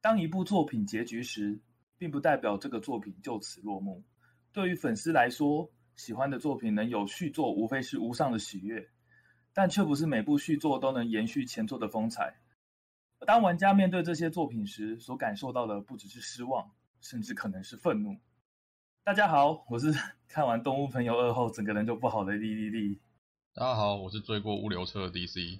当一部作品结局时，并不代表这个作品就此落幕。对于粉丝来说，喜欢的作品能有续作，无非是无上的喜悦，但却不是每部续作都能延续前作的风采。当玩家面对这些作品时，所感受到的不只是失望，甚至可能是愤怒。大家好，我是 看完《动物朋友二》后整个人就不好的莉莉莉。大家好，我是追过物流车的 DC。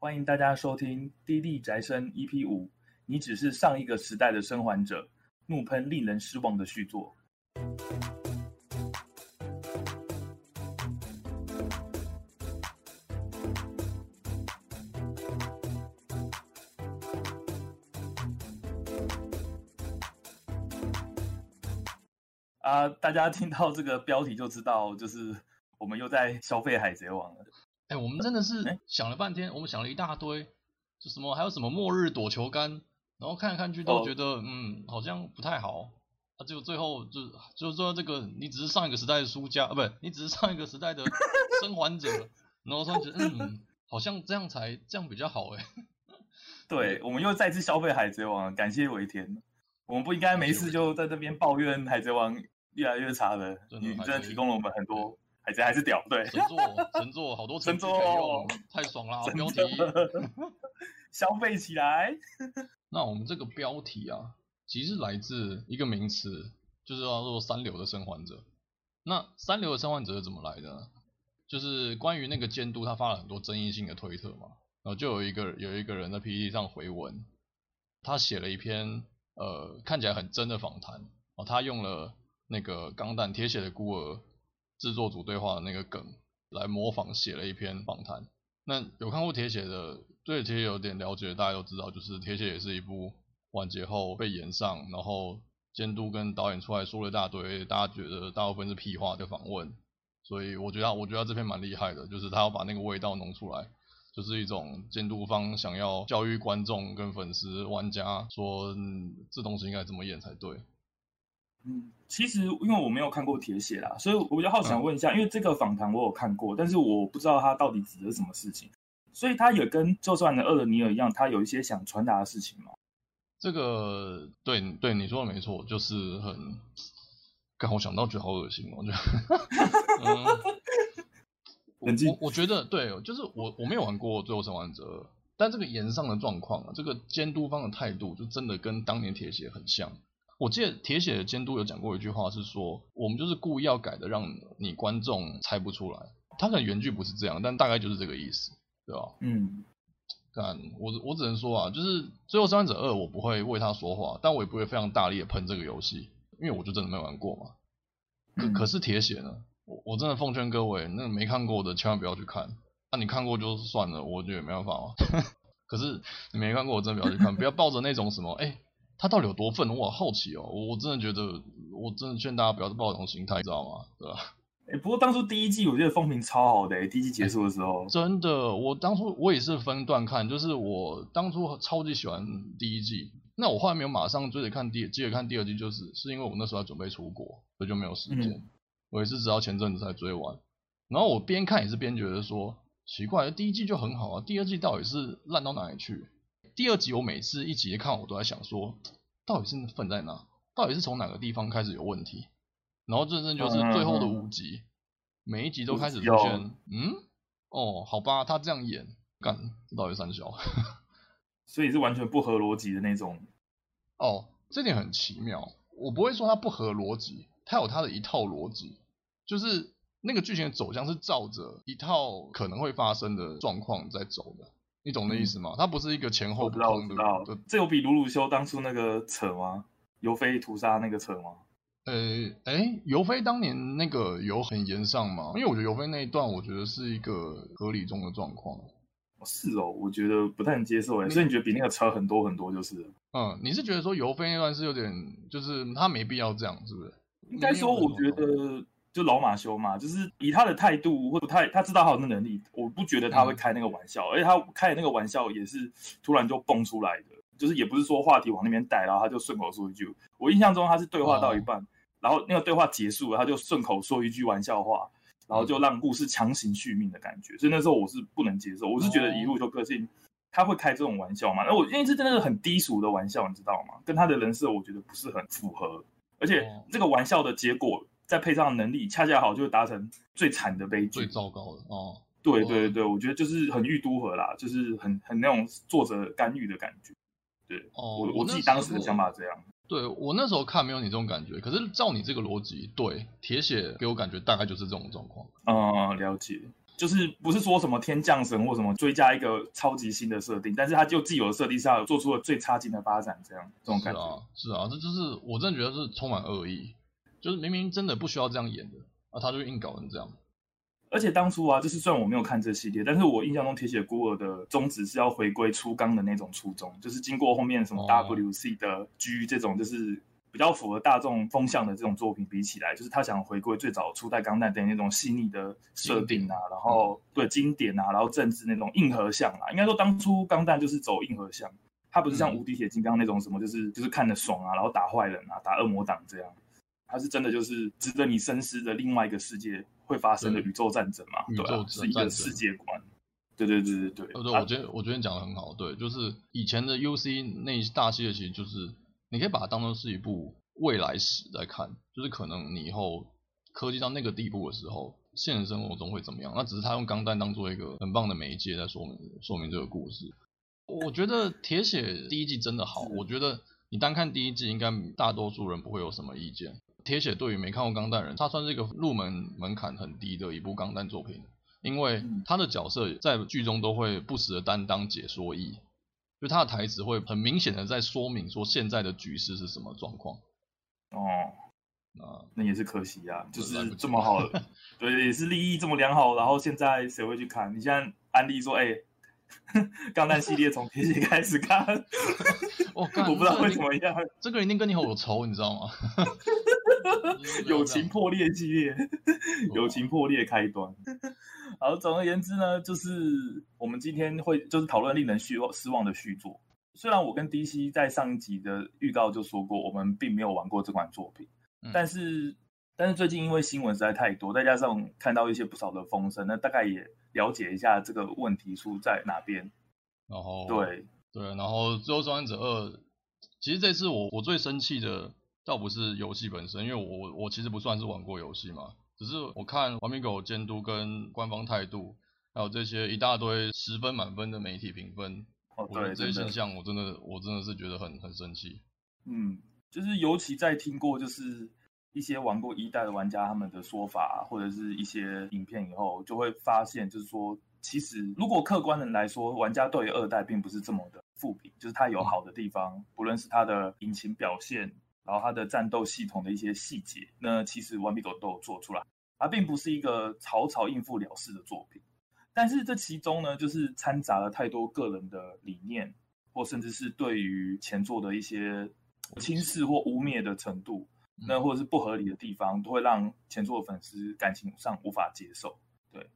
欢迎大家收听《滴滴宅生》EP 五。你只是上一个时代的生还者，怒喷令人失望的续作。啊，大家听到这个标题就知道，就是我们又在消费海贼王了。哎，我们真的是想了半天，我们想了一大堆，就什么还有什么末日躲球杆。然后看来看去都觉得，哦、嗯，好像不太好。啊，就最后就就是说这个，你只是上一个时代的输家啊，不是，你只是上一个时代的生还者。然后说觉得，嗯，好像这样才这样比较好哎。对，我们又再次消费海贼王，感谢尾田。我们不应该没事就在这边抱怨海贼王越来越差的。你真的提供了我们很多海贼还是屌，对。神作，神作，好多神作，太爽了，标题消费起来。那我们这个标题啊，其实来自一个名词，就是叫做“三流的生还者”。那“三流的生还者”是怎么来的呢？就是关于那个监督，他发了很多争议性的推特嘛，然后就有一个有一个人在 PPT 上回文，他写了一篇呃看起来很真的访谈哦，他用了那个《钢弹铁血的孤儿》制作组对话的那个梗来模仿写了一篇访谈。那有看过铁血的？对铁血有点了解，大家都知道，就是铁血也是一部完结后被延上，然后监督跟导演出来说了一大堆，大家觉得大部分是屁话的访问。所以我觉得，我觉得这篇蛮厉害的，就是他要把那个味道弄出来，就是一种监督方想要教育观众跟粉丝、玩家说，嗯，这东西应该怎么演才对。嗯，其实因为我没有看过铁血啦，所以我比较好想问一下，嗯、因为这个访谈我有看过，但是我不知道他到底指的是什么事情。所以他也跟就算的厄尔尼尔一样，他有一些想传达的事情吗？这个对对你说的没错，就是很，刚我想到觉得好恶心哦，我觉得，嗯，我我觉得对，就是我我没有玩过《最后生还者》，但这个炎上的状况啊，这个监督方的态度就真的跟当年铁血很像。我记得铁血的监督有讲过一句话，是说我们就是故意要改的，让你观众猜不出来。他可能原句不是这样，但大概就是这个意思。对吧？嗯，但我我只能说啊，就是《最后生还者二》，我不会为他说话，但我也不会非常大力的喷这个游戏，因为我就真的没玩过嘛。可可是铁血呢？我我真的奉劝各位，那没看过的千万不要去看。那、啊、你看过就算了，我觉得也没办法嘛。可是你没看过，我真的不要去看，不要抱着那种什么，哎、欸，他到底有多愤怒？我好奇哦，我真的觉得，我真的劝大家不要抱这种心态，你知道吗？对吧？哎，不过当初第一季我觉得风评超好的，哎，第一季结束的时候，真的，我当初我也是分段看，就是我当初超级喜欢第一季，那我后来没有马上追着看第，接着看第二季，就是是因为我那时候要准备出国，所以就没有时间，嗯、我也是直到前阵子才追完，然后我边看也是边觉得说奇怪，第一季就很好啊，第二季到底是烂到哪里去？第二集我每次一集看，我都在想说，到底是分在哪？到底是从哪个地方开始有问题？然后真正就是最后的五集，嗯、每一集都开始出现，嗯，哦，好吧，他这样演，干，这到底三小，所以是完全不合逻辑的那种。哦，这点很奇妙，我不会说它不合逻辑，它有它的一套逻辑，就是那个剧情的走向是照着一套可能会发生的状况在走的，你懂的意思吗？嗯、它不是一个前后不同的。对，这有比鲁鲁修当初那个扯吗？尤菲屠杀那个扯吗？呃，哎，尤菲当年那个有很严上吗？因为我觉得尤菲那一段，我觉得是一个合理中的状况。是哦，我觉得不太能接受哎，所以你觉得比那个扯很多很多就是？嗯，你是觉得说尤菲那段是有点，就是他没必要这样，是不是？应该说，我觉得就老马修嘛，就是以他的态度或者他他知道他有那能力，我不觉得他会开那个玩笑，嗯、而且他开的那个玩笑也是突然就蹦出来的。就是也不是说话题往那边带，然后他就顺口说一句。我印象中他是对话到一半，哦、然后那个对话结束了，他就顺口说一句玩笑话，然后就让故事强行续命的感觉。所以那时候我是不能接受，我是觉得一路修个性他会开这种玩笑嘛？那我因为这真的是很低俗的玩笑，你知道吗？跟他的人设我觉得不是很符合，而且这个玩笑的结果再配上能力，恰恰好就达成最惨的悲剧，最糟糕的哦。对对对对，我觉得就是很欲都合啦，就是很很那种作者干预的感觉。对，哦，我我自己当时的想法这样。对，我那时候看没有你这种感觉，可是照你这个逻辑，对，铁血给我感觉大概就是这种状况。嗯，了解。就是不是说什么天降神或什么追加一个超级新的设定，但是他就既有的设定下做出了最差劲的发展，这样这种感觉。是啊，是啊，这就是我真的觉得是充满恶意，就是明明真的不需要这样演的啊，他就硬搞成这样。而且当初啊，就是虽然我没有看这系列，但是我印象中铁血孤儿的宗旨是要回归初钢的那种初衷，就是经过后面什么 WC 的 G 这种，就是。比较符合大众风向的这种作品比起来，就是他想回归最早初代钢弹的那种细腻的设定啊，然后对经典啊，然后政治那种硬核向啊。应该说当初钢弹就是走硬核向，它不是像无敌铁金刚那种什么，就是就是看着爽啊，然后打坏人啊，打恶魔党这样。他是真的就是值得你深思的另外一个世界会发生的宇宙战争嘛？对，啊、是一个世界观。对对对对对。对，对，我觉得我觉得你讲的很好。对，就是以前的 UC 那大系列其实就是。你可以把它当做是一部未来史来看，就是可能你以后科技到那个地步的时候，现实生活中会怎么样？那只是他用钢弹当做一个很棒的媒介在说明说明这个故事。我觉得铁血第一季真的好，我觉得你单看第一季，应该大多数人不会有什么意见。铁血对于没看过钢弹人，他算是一个入门门槛很低的一部钢弹作品，因为他的角色在剧中都会不时的担当解说役。就他的台词会很明显的在说明说现在的局势是什么状况。哦，那那也是可惜呀，就是这么好，对，也是利益这么良好，然后现在谁会去看？你现在安利说，哎，钢弹系列从铁血开始看，我 我不知道会怎么样，这个一定跟你有仇，你知道吗？友情破裂系列，友情破裂开端。好，总而言之呢，就是我们今天会就是讨论令人失望失望的续作。虽然我跟 DC 在上一集的预告就说过，我们并没有玩过这款作品，嗯、但是但是最近因为新闻实在太多，再加上看到一些不少的风声，那大概也了解一下这个问题出在哪边。然后对对，然后《最后生还者二》，其实这次我我最生气的倒不是游戏本身，因为我我其实不算是玩过游戏嘛。只是我看玩命狗监督跟官方态度，还有这些一大堆十分满分的媒体评分，哦，对，这些现象我真的我真的是觉得很很生气。嗯，就是尤其在听过就是一些玩过一代的玩家他们的说法，或者是一些影片以后，就会发现就是说，其实如果客观的来说，玩家对于二代并不是这么的负评，就是它有好的地方，不论是它的引擎表现。然后它的战斗系统的一些细节，那其实顽皮狗都有做出来，它并不是一个草草应付了事的作品。但是这其中呢，就是掺杂了太多个人的理念，或甚至是对于前作的一些轻视或污蔑的程度，那或者是不合理的地方，都会让前作的粉丝感情上无法接受。对，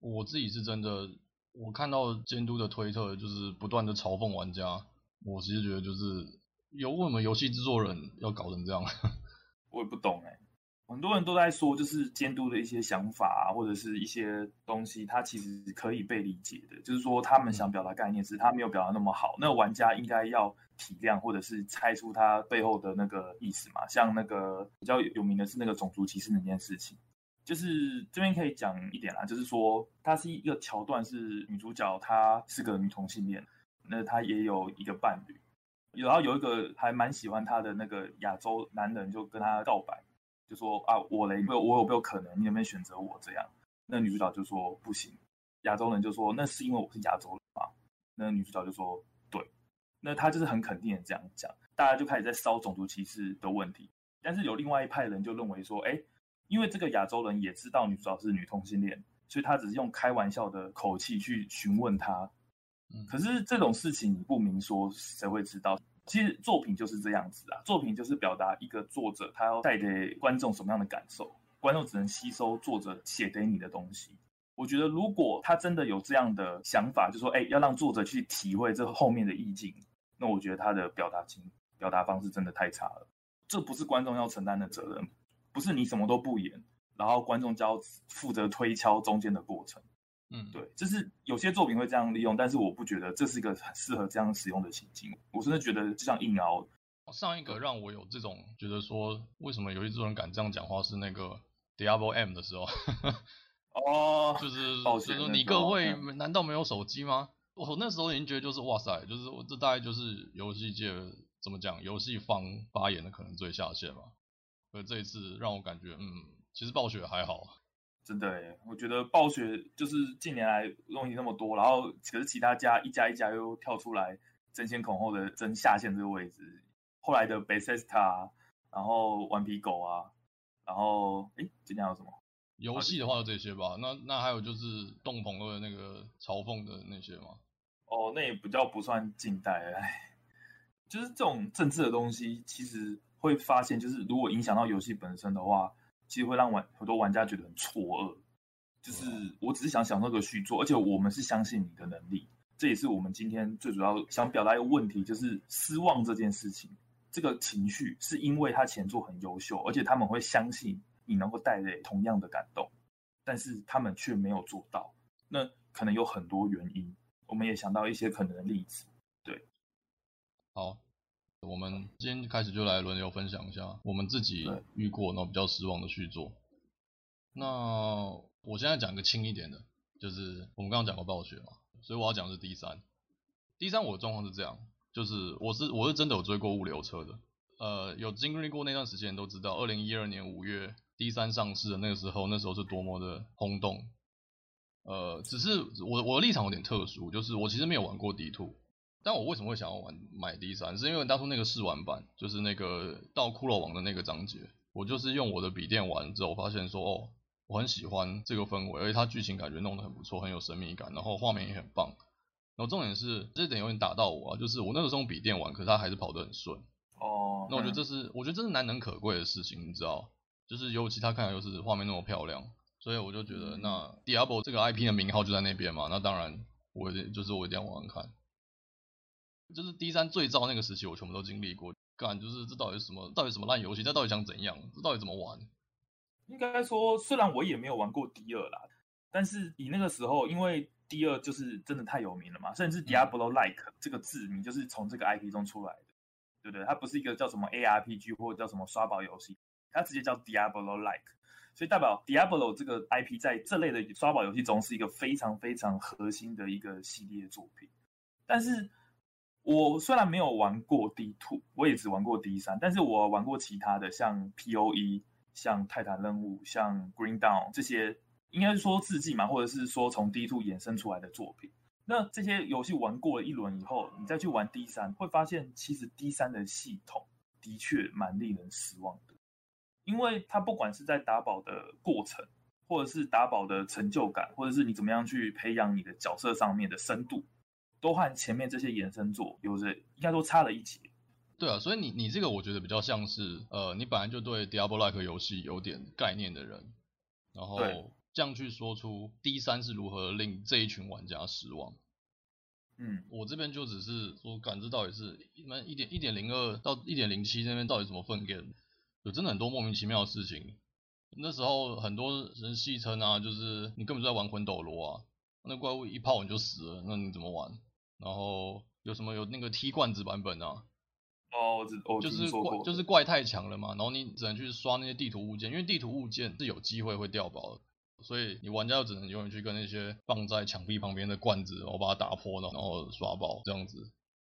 我自己是真的，我看到监督的推特，就是不断的嘲讽玩家，我其实觉得就是。有为什么游戏制作人要搞成这样？我也不懂哎。很多人都在说，就是监督的一些想法啊，或者是一些东西，它其实可以被理解的。就是说，他们想表达概念是，他没有表达那么好，那玩家应该要体谅，或者是猜出他背后的那个意思嘛。像那个比较有名的是那个种族歧视那件事情，就是这边可以讲一点啦，就是说，它是一个桥段，是女主角她是个女同性恋，那她也有一个伴侣。然后有一个还蛮喜欢她的那个亚洲男人，就跟她告白，就说啊，我嘞，我我有没有可能，你有没有选择我这样？那女主角就说不行。亚洲人就说那是因为我是亚洲人嘛。那女主角就说对。那她就是很肯定的这样讲，大家就开始在烧种族歧视的问题。但是有另外一派人就认为说，哎，因为这个亚洲人也知道女主角是女同性恋，所以他只是用开玩笑的口气去询问她。可是这种事情你不明说，谁会知道？其实作品就是这样子啊，作品就是表达一个作者他要带给观众什么样的感受，观众只能吸收作者写给你的东西。我觉得如果他真的有这样的想法，就说哎，要让作者去体会这后面的意境，那我觉得他的表达情表达方式真的太差了。这不是观众要承担的责任，不是你什么都不演，然后观众就要负责推敲中间的过程。嗯，对，就是有些作品会这样利用，但是我不觉得这是一个很适合这样使用的情境。我真的觉得就像硬凹。上一个让我有这种觉得说，为什么游戏制作人敢这样讲话是那个 Diablo M 的时候。哦，就是就是说你各位难道没有手机吗？我那时候已经觉得就是哇塞，就是我这大概就是游戏界怎么讲，游戏方发言的可能最下限嘛。而这一次让我感觉，嗯，其实暴雪还好。真的诶，我觉得暴雪就是近年来东西那么多，然后可是其他家一家一家又跳出来争先恐后的争下线这个位置。后来的 Bethesda，然后顽皮狗啊，然后诶，今天还有什么？游戏的话就这些吧。那那还有就是动朋的那个嘲讽的那些吗？哦，那也比较不算近代，哎，就是这种政治的东西，其实会发现，就是如果影响到游戏本身的话，其实会让玩很多玩家觉得很错愕。就是我只是想享受个续作，而且我们是相信你的能力，这也是我们今天最主要想表达一个问题，就是失望这件事情。这个情绪是因为他前作很优秀，而且他们会相信你能够带来同样的感动，但是他们却没有做到。那可能有很多原因，我们也想到一些可能的例子。对，好，我们今天开始就来轮流分享一下我们自己遇过那比较失望的续作。那我现在讲一个轻一点的，就是我们刚刚讲过暴雪嘛，所以我要讲的是 D 三。D 三我的状况是这样。就是我是我是真的有追过物流车的，呃，有经历过那段时间都知道，二零一二年五月 D 三上市的那个时候，那时候是多么的轰动。呃，只是我我的立场有点特殊，就是我其实没有玩过 D two，但我为什么会想要玩买 D 三，是因为当初那个试玩版，就是那个到骷髅王的那个章节，我就是用我的笔电玩之后，发现说哦，我很喜欢这个氛围，而且它剧情感觉弄得很不错，很有神秘感，然后画面也很棒。然后重点是这点有点打到我啊，就是我那个时候用笔电玩，可是它还是跑得很顺。哦。那我觉得这是，嗯、我觉得这是难能可贵的事情，你知道？就是尤其他看起来又是画面那么漂亮，所以我就觉得，那 Diablo 这个 IP 的名号就在那边嘛，那当然我就是我一定要玩玩看。就是 D 三最糟那个时期，我全部都经历过。干，就是这到底是什么？到底什么烂游戏？这到底想怎样？这到底怎么玩？应该说，虽然我也没有玩过 D 二啦，但是以那个时候，因为。第二就是真的太有名了嘛，甚至 Diablo-like 这个字名就是从这个 IP 中出来的，对不对？它不是一个叫什么 ARPG 或者叫什么刷宝游戏，它直接叫 Diablo-like，所以代表 Diablo 这个 IP 在这类的刷宝游戏中是一个非常非常核心的一个系列作品。但是我虽然没有玩过 D2，我也只玩过 D3，但是我玩过其他的，像 POE、像泰坦任务、像 Green Down 这些。应该是说致敬嘛，或者是说从 D2 衍生出来的作品。那这些游戏玩过了一轮以后，你再去玩 D3，会发现其实 D3 的系统的确蛮令人失望的。因为它不管是在打宝的过程，或者是打宝的成就感，或者是你怎么样去培养你的角色上面的深度，都和前面这些衍生作有着应该都差了一截。对啊，所以你你这个我觉得比较像是呃，你本来就对 Diablo-like 游戏有点概念的人，然后。这样去说出 D 三是如何令这一群玩家失望，嗯，我这边就只是说，感知到底是一般一点一点零二到一点零七那边到底怎么分 game，有真的很多莫名其妙的事情。那时候很多人戏称啊，就是你根本就在玩魂斗罗啊，那怪物一炮你就死了，那你怎么玩？然后有什么有那个踢罐子版本啊？哦，我知，我就是怪就是怪太强了嘛，然后你只能去刷那些地图物件，因为地图物件是有机会会掉包的。所以你玩家就只能永远去跟那些放在墙壁旁边的罐子，然后把它打破，然后刷爆这样子，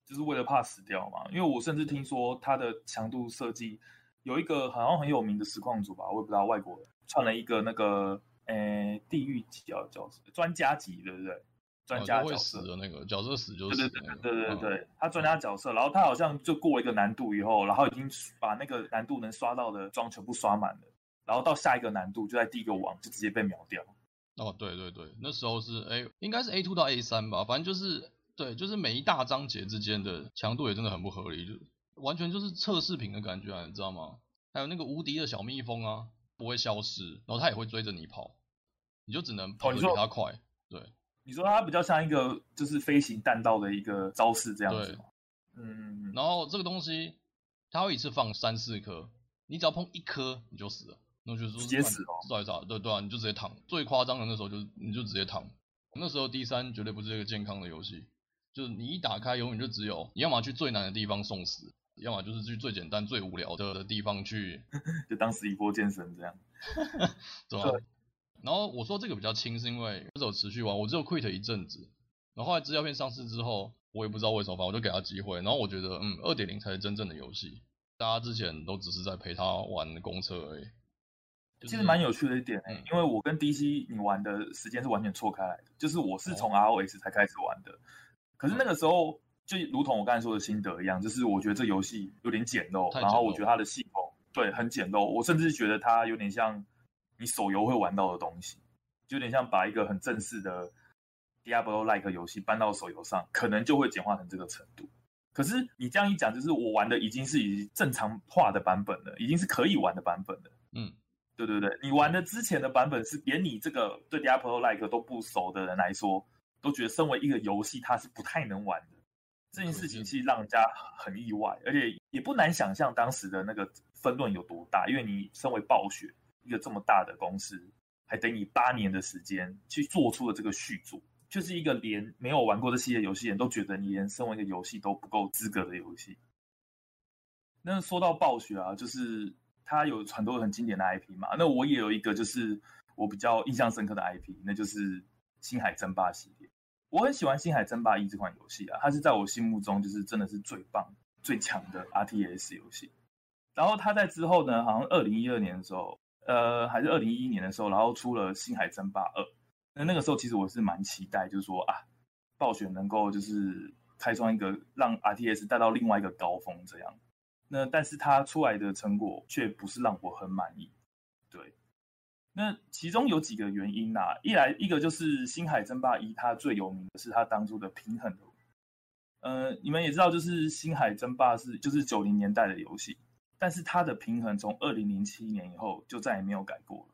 就是为了怕死掉嘛。因为我甚至听说它的强度设计有一个好像很有名的实况组吧，我也不知道外国人创了一个那个诶地狱级啊叫，专家级对不对？专家角色、哦、会死的那个角色死就死、那个，对对对对对对，他专家角色，然后他好像就过一个难度以后，然后已经把那个难度能刷到的装全部刷满了。然后到下一个难度，就在第一个网就直接被秒掉。哦，对对对，那时候是 A，应该是 A two 到 A 三吧，反正就是对，就是每一大章节之间的强度也真的很不合理，就完全就是测试品的感觉啊，你知道吗？还有那个无敌的小蜜蜂啊，不会消失，然后它也会追着你跑，你就只能跑得比它快。哦、对，你说它比较像一个就是飞行弹道的一个招式这样子吗？嗯，然后这个东西它会一次放三四颗，你只要碰一颗你就死了。那就是说直接死哦，对对啊，你就直接躺。最夸张的那时候就是你就直接躺，那时候 D 三绝对不是一个健康的游戏，就是你一打开，永远就只有你要么去最难的地方送死，要么就是去最简单、最无聊的的地方去，就当时一波健身这样，对吧？然后我说这个比较轻，是因为我只有持续玩，我只有 quit 一阵子，然后后来资料片上市之后，我也不知道为什么，反正我就给他机会，然后我觉得，嗯，二点零才是真正的游戏，大家之前都只是在陪他玩公车而已。其实蛮有趣的一点、欸嗯，因为我跟 DC 你玩的时间是完全错开来的，就是我是从 ROS 才开始玩的，哦、可是那个时候就如同我刚才说的心得一样，就是我觉得这游戏有点简陋，然后我觉得它的系统对很简陋，我甚至觉得它有点像你手游会玩到的东西，就有点像把一个很正式的 Diablo-like 游戏搬到手游上，可能就会简化成这个程度。可是你这样一讲，就是我玩的已经是已经正常化的版本了，已经是可以玩的版本了，嗯。对对对，你玩的之前的版本是连你这个对 Diablo-like 都不熟的人来说，都觉得身为一个游戏它是不太能玩的。这件事情其实让人家很意外，而且也不难想象当时的那个分论有多大。因为你身为暴雪一个这么大的公司，还等你八年的时间去做出了这个续作，就是一个连没有玩过这系列游戏人都觉得你连身为一个游戏都不够资格的游戏。那说到暴雪啊，就是。它有很多很经典的 IP 嘛，那我也有一个，就是我比较印象深刻的 IP，那就是《星海争霸》系列。我很喜欢《星海争霸一》这款游戏啊，它是在我心目中就是真的是最棒、最强的 RTS 游戏。然后它在之后呢，好像二零一二年的时候，呃，还是二零一一年的时候，然后出了《星海争霸二》。那那个时候其实我是蛮期待，就是说啊，暴雪能够就是开创一个让 RTS 带到另外一个高峰这样。那但是它出来的成果却不是让我很满意，对。那其中有几个原因呐、一来一个就是《星海争霸一》，它最有名的是它当初的平衡的。呃，你们也知道，就是《星海争霸》是就是九零年代的游戏，但是他的平衡从二零零七年以后就再也没有改过了。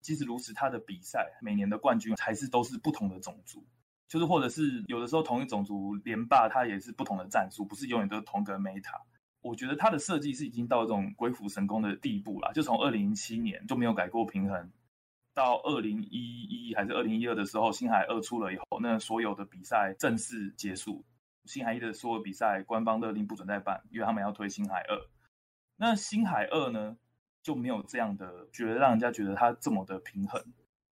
即使如此，他的比赛每年的冠军还是都是不同的种族，就是或者是有的时候同一种族连霸，他也是不同的战术，不是永远都是同个 meta。我觉得他的设计是已经到这种鬼斧神工的地步了，就从二零零七年就没有改过平衡，到二零一一还是二零一二的时候，星海二出了以后，那所有的比赛正式结束，星海一的所有比赛官方勒令不准再办，因为他们要推星海二。那星海二呢就没有这样的觉得让人家觉得它这么的平衡。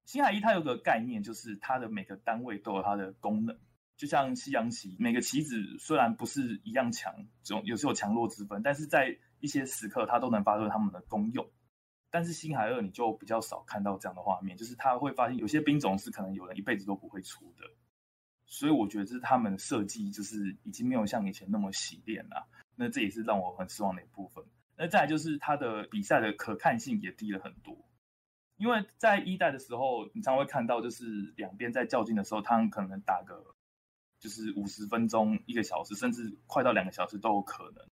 星海一它有个概念，就是它的每个单位都有它的功能。就像西洋棋，每个棋子虽然不是一样强，总有时候强弱之分，但是在一些时刻它都能发挥它们的功用。但是星海二你就比较少看到这样的画面，就是他会发现有些兵种是可能有人一辈子都不会出的，所以我觉得这是他们设计就是已经没有像以前那么洗练了。那这也是让我很失望的一部分。那再就是它的比赛的可看性也低了很多，因为在一代的时候，你常会看到就是两边在较劲的时候，他们可能打个。就是五十分钟、一个小时，甚至快到两个小时都有可能，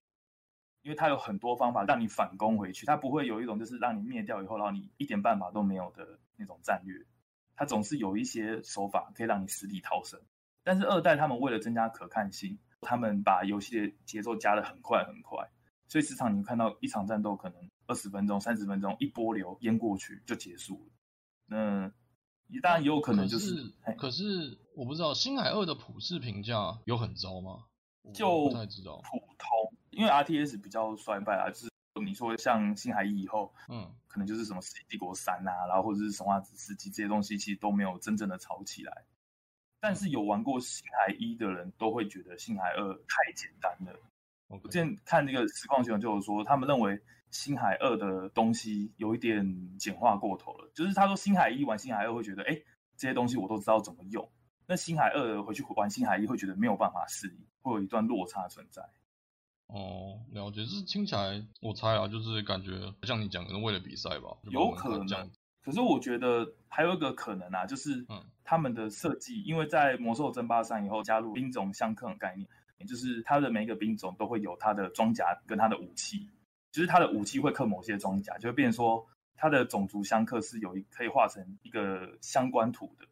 因为它有很多方法让你反攻回去，它不会有一种就是让你灭掉以后，然后你一点办法都没有的那种战略，它总是有一些手法可以让你死里逃生。但是二代他们为了增加可看性，他们把游戏的节奏加得很快很快，所以时常你看到一场战斗可能二十分钟、三十分钟一波流淹过去就结束了。那你当然也有可能就是，可是，我不知道星海二的普世评价有很糟吗？就不太知道，普通，因为 RTS 比较衰败啊，就是你说像星海一以后，嗯，可能就是什么世纪帝国三啊，然后或者是神话之世纪这些东西，其实都没有真正的炒起来。但是有玩过星海一的人都会觉得星海二太简单了。我之前看那个实况新闻，就有说他们认为。星海二的东西有一点简化过头了，就是他说星海一玩星海二会觉得，哎，这些东西我都知道怎么用。那星海二回去玩星海一会觉得没有办法适应，会有一段落差存在。哦，了解，是听起来我猜啊，就是感觉像你讲可能，为了比赛吧，有可能。可是我觉得还有一个可能啊，就是他们的设计，因为在魔兽争霸三以后加入兵种相克的概念，也就是它的每一个兵种都会有它的装甲跟它的武器。就是他的武器会克某些装甲，就会变成说他的种族相克是有一可以画成一个相关图的。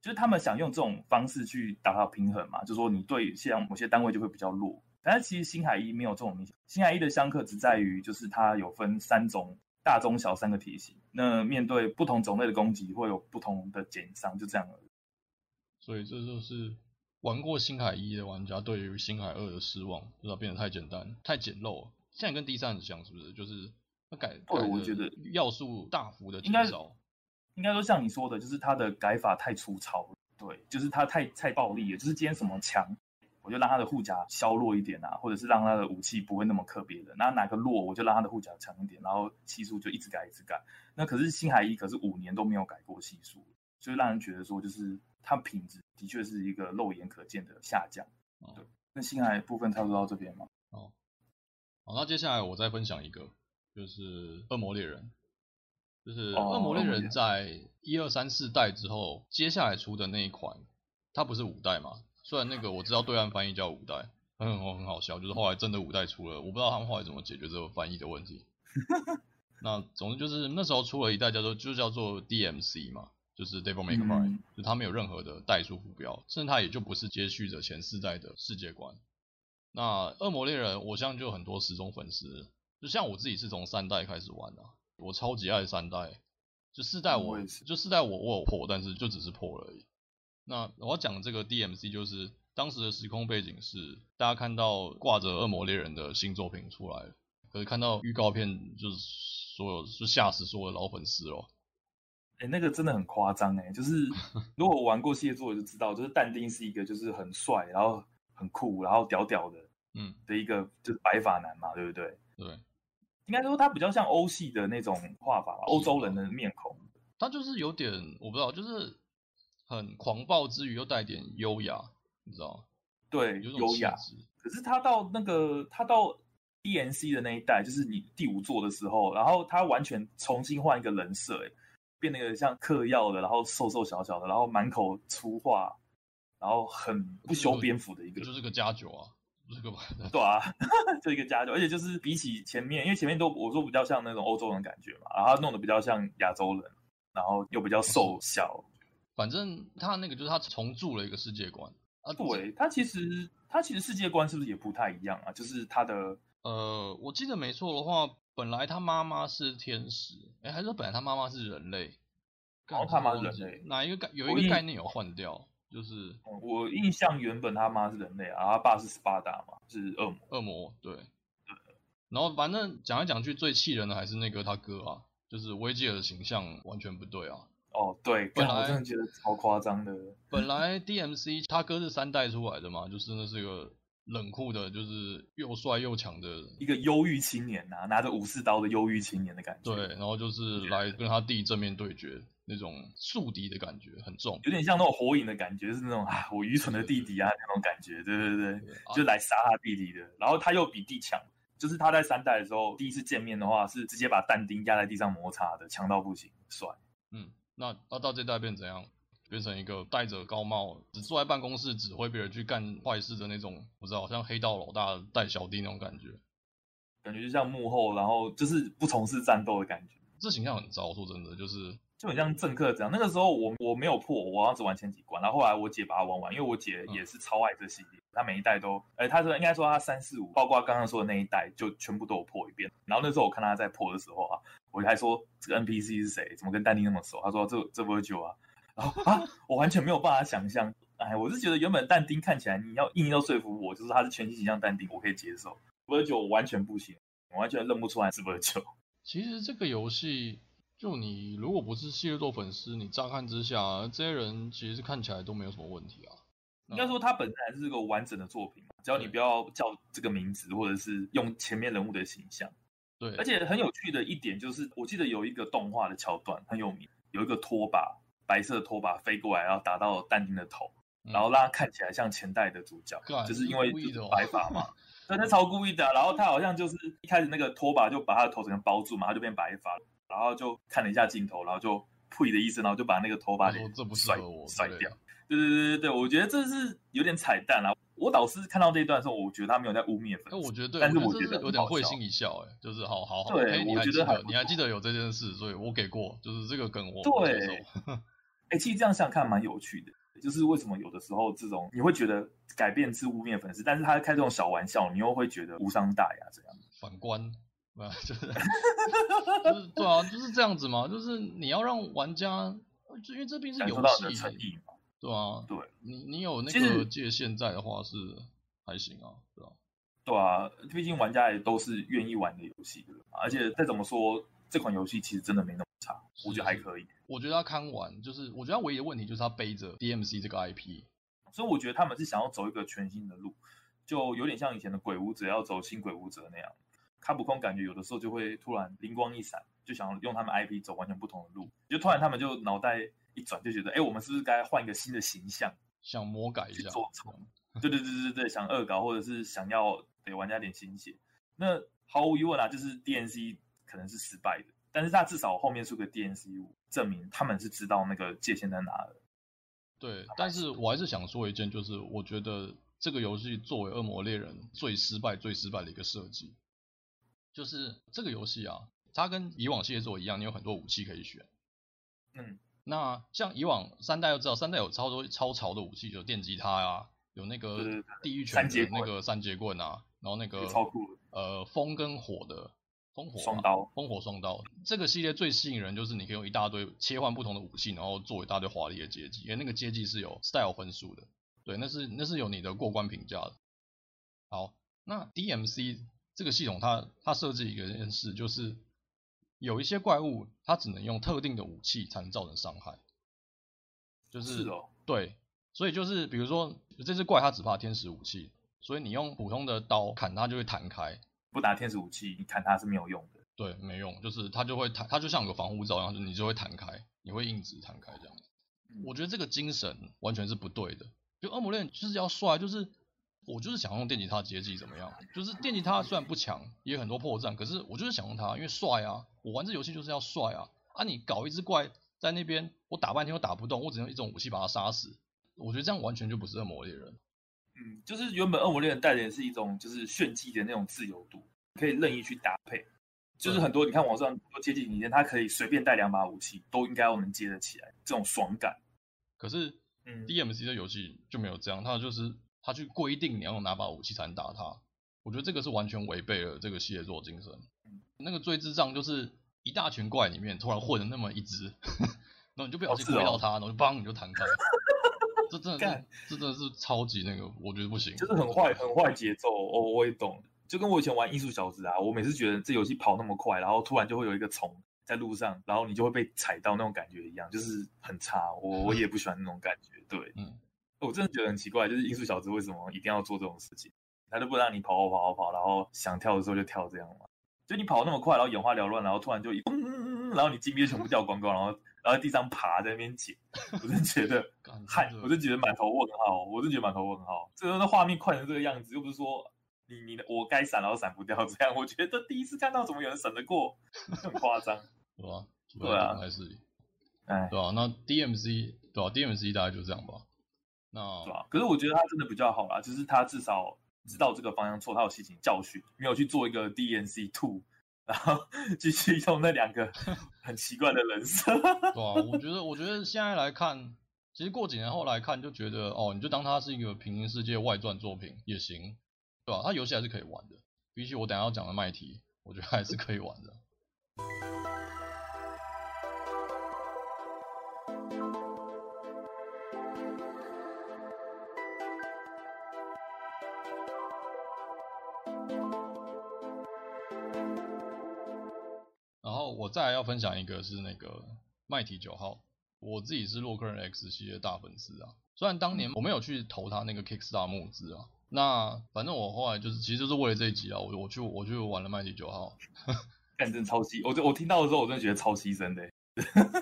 就是他们想用这种方式去达到平衡嘛，就说你对像某些单位就会比较弱。但是其实星海一没有这种明显，星海一的相克只在于就是它有分三种大、中、小三个体系，那面对不同种类的攻击会有不同的减伤，就这样而已。所以这就是玩过星海一的玩家对于星海二的失望，就是它变得太简单、太简陋了。现在跟第三很像，是不是？就是它改，对，我觉得要素大幅的减少。应该说像你说的，就是它的改法太粗糙了。对，就是它太太暴力了。就是今天什么强，我就让他的护甲削弱一点啊，或者是让他的武器不会那么特别的。那哪个弱，我就让他的护甲强一点，然后系数就一直改一直改。那可是星海一可是五年都没有改过系数，所以让人觉得说，就是它品质的确是一个肉眼可见的下降。对，那星海部分差不多到这边吗？哦，好，那接下来我再分享一个，就是恶魔猎人。就是恶魔猎人在一二三四代之后，接下来出的那一款，它不是五代嘛？虽然那个我知道对岸翻译叫五代，很很很好笑，就是后来真的五代出了，我不知道他们后来怎么解决这个翻译的问题。那总之就是那时候出了一代叫做就叫做 DMC 嘛，就是 Devil May Cry，嗯，就它没有任何的代数浮标，甚至它也就不是接续着前四代的世界观。那恶魔猎人，我相信就有很多死忠粉丝，就像我自己是从三代开始玩的，啊。我超级爱三代，就四代我，我就四代我我有破，但是就只是破了而已。那我要讲这个 DMC，就是当时的时空背景是，大家看到挂着恶魔猎人的新作品出来，可是看到预告片，就是所有就吓死所有的老粉丝了。哎、欸，那个真的很夸张哎，就是 如果我玩过系列作就知道，就是但丁是一个就是很帅，然后很酷，然后屌屌的，嗯，的一个就是白发男嘛，对不对？对。应该说他比较像欧系的那种画法吧，欧洲人的面孔。他就是有点我不知道，就是很狂暴之余又带点优雅，你知道？对，优雅。可是他到那个他到 D N C 的那一代，就是你第五座的时候，然后他完全重新换一个人设，哎，变得有点像嗑药的，然后瘦瘦小小的，然后满口粗话，然后很不修边幅的一个，就是个加酒啊。这个吧，对啊，就一个家酒，而且就是比起前面，因为前面都我说比较像那种欧洲人的感觉嘛，然后他弄得比较像亚洲人，然后又比较瘦小。反正他那个就是他重铸了一个世界观啊。对，他其实他其实世界观是不是也不太一样啊？就是他的呃，我记得没错的话，本来他妈妈是天使，哎，还是说本来他妈妈是人类？然后他妈是人类，哪一个概有一个概念有换掉？就是我印象原本他妈是人类啊，他爸是斯巴达嘛，是恶魔。恶魔对。然后反正讲来讲去最气人的还是那个他哥啊，就是维吉尔的形象完全不对啊。哦，对，本来我真的觉得超夸张的。本来 DMC 他哥是三代出来的嘛，就是那是一个冷酷的，就是又帅又强的一个忧郁青年呐、啊，拿着武士刀的忧郁青年的感觉。对，然后就是来跟他弟正面对决。那种宿敌的感觉很重，有点像那种火影的感觉，是那种啊，我愚蠢的弟弟啊那种感觉，对对对，对就来杀他弟弟的。然后他又比弟强，就是他在三代的时候第一次见面的话，是直接把但丁压在地上摩擦的，强到不行，帅。嗯，那那到这代变怎样？变成一个戴着高帽，只坐在办公室指挥别人去干坏事的那种，不知道，好像黑道老大带小弟那种感觉，感觉就像幕后，然后就是不从事战斗的感觉。这形象很糟，说真的，就是。就很像政客这样，那个时候我我没有破，我好像只玩前几关，然后后来我姐把它玩完，因为我姐也是超爱这系列，她每一代都，哎，她说应该说她三四五，包括刚刚说的那一代，就全部都有破一遍。然后那时候我看她在破的时候啊，我还说这个 NPC 是谁？怎么跟丹尼那么熟？她说这这不久啊，然后啊，我完全没有办法想象，哎，我是觉得原本但丁看起来你要硬要说服我，就是他是全新形象但丁，我可以接受，不久完全不行，我完全认不出来是不久。其实这个游戏。就你如果不是系列作粉丝，你乍看之下，这些人其实看起来都没有什么问题啊。应该说，它本身还是个完整的作品，只要你不要叫这个名字，或者是用前面人物的形象。对。而且很有趣的一点就是，我记得有一个动画的桥段很有名，有一个拖把，白色的拖把飞过来，然后打到但丁的头，嗯，然后让他看起来像前代的主角，就是因为白发嘛。对，他超故意的。然后他好像就是一开始那个拖把就把他的头整个包住嘛，他就变白发。然后就看了一下镜头，然后就呸的意思，然后就把那个头发给甩甩掉。对对对对对，我觉得这是有点彩蛋啊。我导师看到这一段的时候，我觉得他没有在污蔑粉丝。我觉得对，但是我觉得有点会心一笑，哎，就是好好好。对，我觉得还你还记得有这件事，所以我给过，就是这个梗我对。哎，其实这样想想看蛮有趣的，就是为什么有的时候这种你会觉得改变是污蔑粉丝，但是他开这种小玩笑，你又会觉得无伤大雅这样。反观。啊，就是，就是对啊，就是这样子嘛。就是你要让玩家，就因为这毕竟是游戏，对啊，对，你你有那个界限在的话是还行啊，对吧？对啊，毕竟玩家也都是愿意玩的游戏，而且再怎么说，这款游戏其实真的没那我觉得还可以。我觉得他看完，就是我觉得他唯一的问题就是他背着 DMC 这个 IP，所以我觉得他们是想要走一个全新的路，就有点像以前的鬼舞者要走新鬼舞者那样。卡普空感觉有的时候就会突然灵光一闪，就想用他们 IP 走完全不同的路，就突然他们就脑袋一转，就觉得，哎，我们是不是该换一个新的形象，想魔改一下，做对对对对对，想恶搞或者是想要给玩家点新血。那毫无疑问啊，就是 DMC 可能是失败的，但是他至少后面出个 DNC 五，证明他们是知道那个界限在哪的。对，但是我还是想说一件，就是我觉得这个游戏作为恶魔猎人最失败、最失败的一个设计。就是这个游戏啊，它跟以往系列作一样，你有很多武器可以选。嗯，那像以往三代都知道，三代有超多超潮的武器，有电吉他啊，有那个地狱拳的那个三节棍啊，然后那个超酷呃风跟火的风火双刀，烽火双刀。这个系列最吸引人就是你可以用一大堆切换不同的武器，然后做一大堆华丽的阶级，因为那个阶级是有 style 分数的，对，那是那是有你的过关评价的。好，那 DMC。这个系统它它设置一个件事，就是有一些怪物它只能用特定的武器才能造成伤害，就是，是哦，对，所以就是比如说这只怪它只怕天使武器，所以你用普通的刀砍它就会弹开，不打天使武器你砍他是没有用的，对，没用，就是他就会弹，他就像有个防护罩一样，就你就会弹开，你会硬直弹开这样子。嗯，我觉得这个精神完全是不对的，就恶魔猎就是要帅，就是。我就是想用电吉他接技怎么样？就是电吉他虽然不强，也有很多破绽，可是我就是想用它，因为帅啊！我玩这游戏就是要帅啊！啊，你搞一只怪在那边，我打半天都打不动，我只能用一种武器把它杀死。我觉得这样完全就不是恶魔猎人。嗯，就是原本恶魔猎人带的是一种就是炫技的那种自由度，可以任意去搭配。就是很多你看网上很多街机影片，他可以随便带两把武器，都应该要能接得起来，这种爽感。可是，嗯，DMC 的游戏就没有这样，它就是。他去规定你要用哪把武器才能打他，我觉得这个是完全违背了这个系列作精神。那个最智障就是一大群怪里面突然混了那么一只，然后你就不小心推到他，然后就砰你就弹开。这真的是，这真的是超级那个，我觉得不行。就是很坏，很坏节奏。哦，我也懂，就跟我以前玩《艺术小子》啊，我每次觉得这游戏跑那么快，然后突然就会有一个虫在路上，然后你就会被踩到那种感觉一样，就是很差。我我也不喜欢那种感觉。对，嗯。我真的觉得很奇怪，就是艺术小子为什么一定要做这种事情？他都不让你跑跑跑跑跑，然后想跳的时候就跳这样嘛？就你跑那么快，然后眼花缭乱，然后突然就一嗯，然后你金币全部掉光光，然后然后地上爬在那边捡，我真觉得嗨，我就觉得满头问号，我真觉得满头问号。这个那画面快成这个样子，又不是说你你的我该闪然后闪不掉这样，我觉得第一次看到怎么有人闪得过，很夸张，对啊？对啊，还是哎，对啊，那 DMC 对啊？DMC 大概就这样吧。那对啊？可是我觉得他真的比较好啦，就是他至少知道这个方向错，他有吸取教训，没有去做一个 DMC Two，然后 继续用那两个 很奇怪的人设。对啊，我觉得，我觉得现在来看，其实过几年后来看，就觉得哦，你就当它是一个平行世界外传作品也行，对吧？它游戏还是可以玩的，比起我等下要讲的麦提，我觉得还是可以玩的。要分享一个是那个麦提九号，我自己是洛克人 X 系列大粉丝啊。虽然当年我没有去投他那个 Kickstarter 募资啊，那反正我后来就是其实就是为了这一集啊，我我去我去玩了麦提九号，干真超牺，我我听到的时候我真的觉得超牺牲的。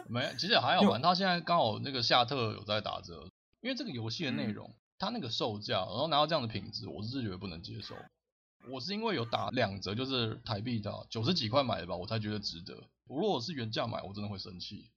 没，其实也还好玩，他现在刚好那个夏特有在打折，因为这个游戏的内容，他、嗯、那个售价，然后拿到这样的品质，我是觉得不能接受。我是因为有打两折，就是台币的九十几块买的吧，我才觉得值得。我如果是原价买，我真的会生气。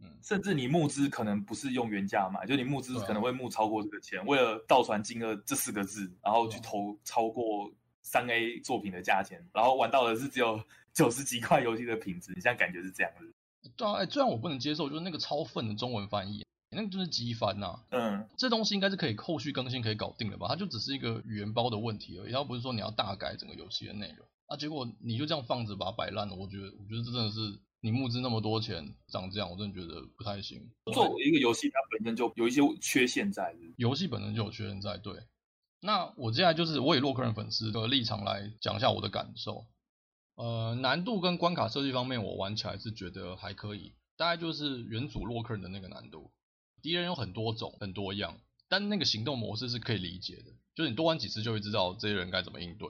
嗯，甚至你募资可能不是用原价买，就你募资可能会募超过这个钱，为了倒传金额这四个字，然后去投超过三 A 作品的价钱，然后玩到的是只有 九十几块游戏的品质，你现在感觉是这样子？对啊，哎，虽然我不能接受就是那个超粪的中文翻译，那个就是机翻呐。嗯，这东西应该是可以后续更新可以搞定的吧？它就只是一个语言包的问题而已，它不是说你要大改整个游戏的内容。啊，结果你就这样放着把它摆烂了，我觉得，我觉得这真的是你募资那么多钱长这样，我真的觉得不太行。作为一个游戏，它本身就有一些缺陷在。游戏本身就有缺陷在，对。那我接下来就是我以洛克人粉丝的立场来讲一下我的感受。呃，难度跟关卡设计方面，我玩起来是觉得还可以，大概就是原主洛克人的那个难度。敌人有很多种，很多样，但那个行动模式是可以理解的，就是你多玩几次就会知道这些人该怎么应对。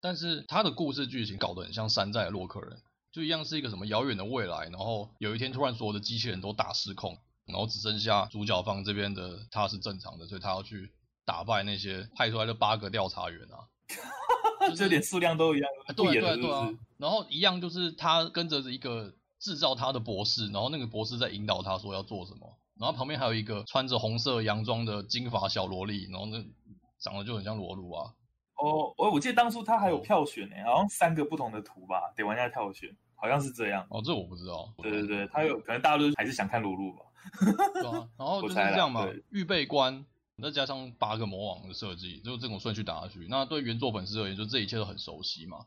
但是他的故事剧情搞得很像山寨的洛克人。就一样是一个什么遥远的未来，然后有一天突然所有的机器人都大失控，然后只剩下主角方这边的他是正常的，所以他要去打败那些派出来的八个调查员啊，这点数量都一样，对对对啊，然后一样就是他跟着一个制造他的博士，然后那个博士在引导他说要做什么，然后旁边还有一个穿着红色洋装的金发小萝莉，然后那长得就很像罗鲁啊。哦，我我记得当初他还有票选呢，好像三个不同的图吧，得玩家票选，好像是这样。哦，这我不知道。对对对，他有可能大家都还是想看罗露吧。对啊，然后 就是这样嘛，预备关，再加上八个魔王的设计，就这种顺序打下去。那对原作粉丝而言，就这一切都很熟悉嘛。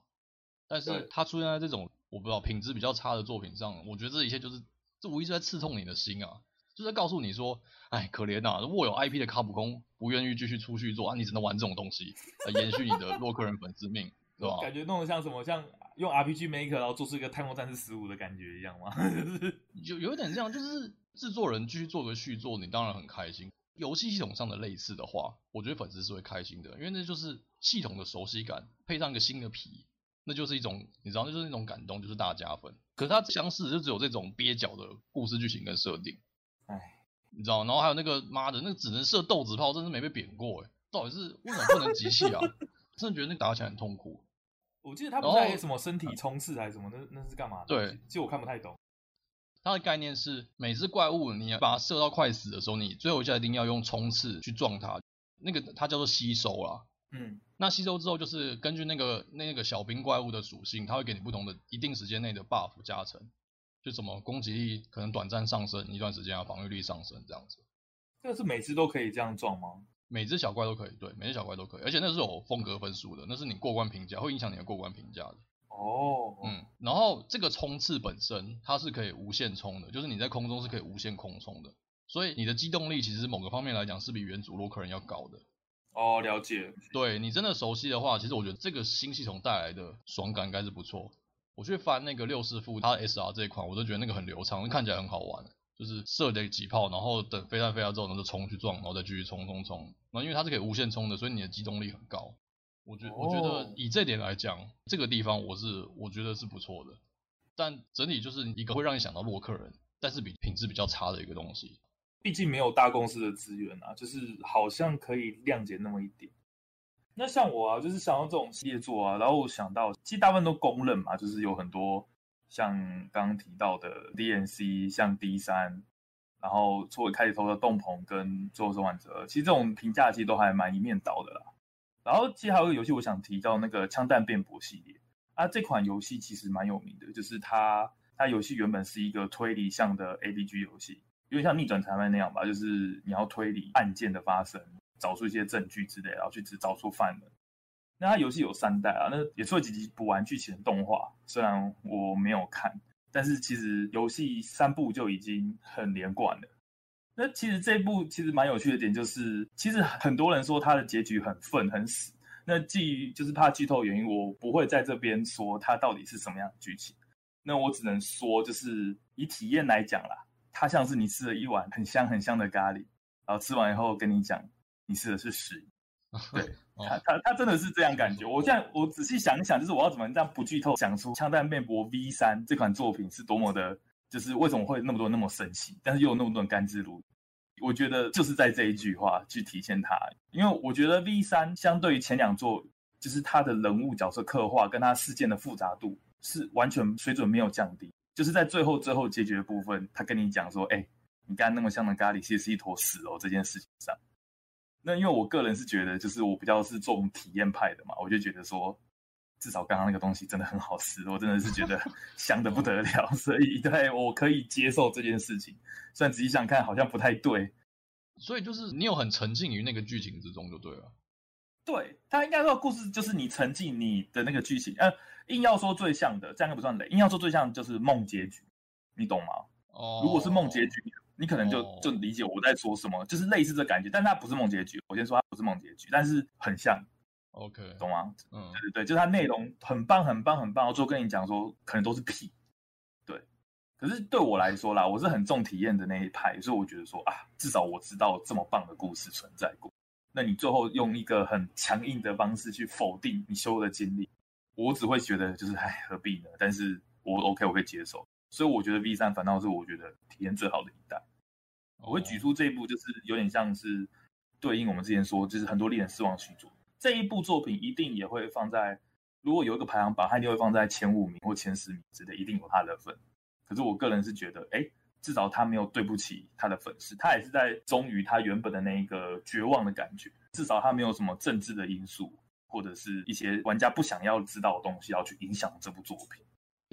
但是他出现在这种我不知道品质比较差的作品上，我觉得这一切就是这无疑是在刺痛你的心啊。就在告诉你说，哎，可怜呐，握有 IP 的卡普空不愿意继续出去做啊，你只能玩这种东西来延续你的洛克人粉丝命，对吧？感觉弄得像什么，像用 RPG Maker 然后做出一个太空战士十五的感觉一样吗？有有一点这样，就是制作人继续做个续作，你当然很开心。游戏系统上的类似的话，我觉得粉丝是会开心的，因为那就是系统的熟悉感，配上一个新的皮，那就是一种你知道，那就是那种感动，就是大加分。可是它相似就只有这种蹩脚的故事剧情跟设定。哎，你知道，然后还有那个妈的，那个只能射豆子炮，真是没被扁过哎！到底是为什么不能集气啊？真的觉得那打起来很痛苦。我记得他不是还什么身体冲刺还是什么，那那是干嘛的？对，其实我看不太懂。它的概念是，每只怪物你要把它射到快死的时候，你最后一下一定要用冲刺去撞它。那个它叫做吸收啦。嗯。那吸收之后，就是根据那个那个小兵怪物的属性，它会给你不同的一定时间内的 buff 加成。就什么攻击力可能短暂上升一段时间啊，防御力上升这样子。这个是每只都可以这样撞吗？每只小怪都可以，对，每只小怪都可以，而且那是有风格分数的，那是你过关评价会影响你的过关评价的。哦，嗯，然后这个冲刺本身它是可以无限冲的，就是你在空中是可以无限空冲的，所以你的机动力其实某个方面来讲是比原主洛克人要高的。哦，了解。对，你真的熟悉的话，其实我觉得这个新系统带来的爽感应该是不错。我去翻那个六师傅他 S R 这一款，我都觉得那个很流畅，看起来很好玩。就是射得几炮，然后等飞弹飞到之后，然后就冲去撞，然后再继续冲冲冲。然后因为它是可以无限冲的，所以你的机动力很高。我觉我觉得以这点来讲，这个地方我是我觉得是不错的。但整体就是一个会让你想到洛克人，但是比品质比较差的一个东西。毕竟没有大公司的资源啊，就是好像可以谅解那么一点。那像我啊，就是想到这种系列作啊，然后我想到，其实大部分都公认嘛，就是有很多像刚刚提到的 DNC，像 D 三，然后作为开头的动鹏跟最后生还者，其实这种评价其实都还蛮一面倒的啦。然后其实还有一个游戏，我想提到那个枪弹辩驳系列啊，这款游戏其实蛮有名的，就是它它游戏原本是一个推理向的 ABG 游戏，有点像逆转裁判那样吧，就是你要推理案件的发生。找出一些证据之类，然后去只找出犯人。那它游戏有三代啊，那也出了几集补完剧情的动画，虽然我没有看，但是其实游戏三部就已经很连贯了。那其实这一部其实蛮有趣的点就是，其实很多人说它的结局很愤很死。那基于就是怕剧透原因，我不会在这边说它到底是什么样的剧情。那我只能说，就是以体验来讲啦，它像是你吃了一碗很香很香的咖喱，然后吃完以后跟你讲。你吃的是屎，对他，他他真的是这样感觉。我现在我仔细想一想，就是我要怎么这样不剧透，讲出《枪弹辩驳 V 三》这款作品是多么的，就是为什么会那么多人那么生气，但是又有那么多人甘之如。我觉得就是在这一句话去体现它，因为我觉得 V 三相对于前两作，就是它的人物角色刻画跟它事件的复杂度是完全水准没有降低，就是在最后最后结局的部分，他跟你讲说，哎，你刚刚那么香的咖喱其实是一坨屎哦，这件事情上。那因为我个人是觉得，就是我比较是重体验派的嘛，我就觉得说，至少刚刚那个东西真的很好吃，我真的是觉得香的不得了，所以对我可以接受这件事情。虽然仔细想看好像不太对，所以就是你有很沉浸于那个剧情之中就对了。对，他应该说故事就是你沉浸你的那个剧情，呃，硬要说最像的，这样又不算雷。硬要说最像就是梦结局，你懂吗？哦，如果是梦结局，你可能就就理解我在说什么，就是类似这感觉，但它不是梦结局。我先说它不是梦结局，但是很像。OK，懂吗？嗯，对对对，就是它内容很棒很棒很棒，我就跟你讲说，可能都是屁。对，可是对我来说啦，我是很重体验的那一派，所以我觉得说啊，至少我知道这么棒的故事存在过。那你最后用一个很强硬的方式去否定你修的经历，我只会觉得就是哎，何必呢？但是我 OK，我可以接受。所以我觉得 V 三反倒是我觉得体验最好的一代。我会举出这一部，就是有点像是对应我们之前说，就是很多令人失望的续作。这一部作品一定也会放在，如果有一个排行榜，它一定会放在前五名或前十名之内，一定有它的份。可是我个人是觉得，哎。至少他没有对不起他的粉丝，他也是在忠于他原本的那一个绝望的感觉。至少他没有什么政治的因素，或者是一些玩家不想要知道的东西要去影响这部作品。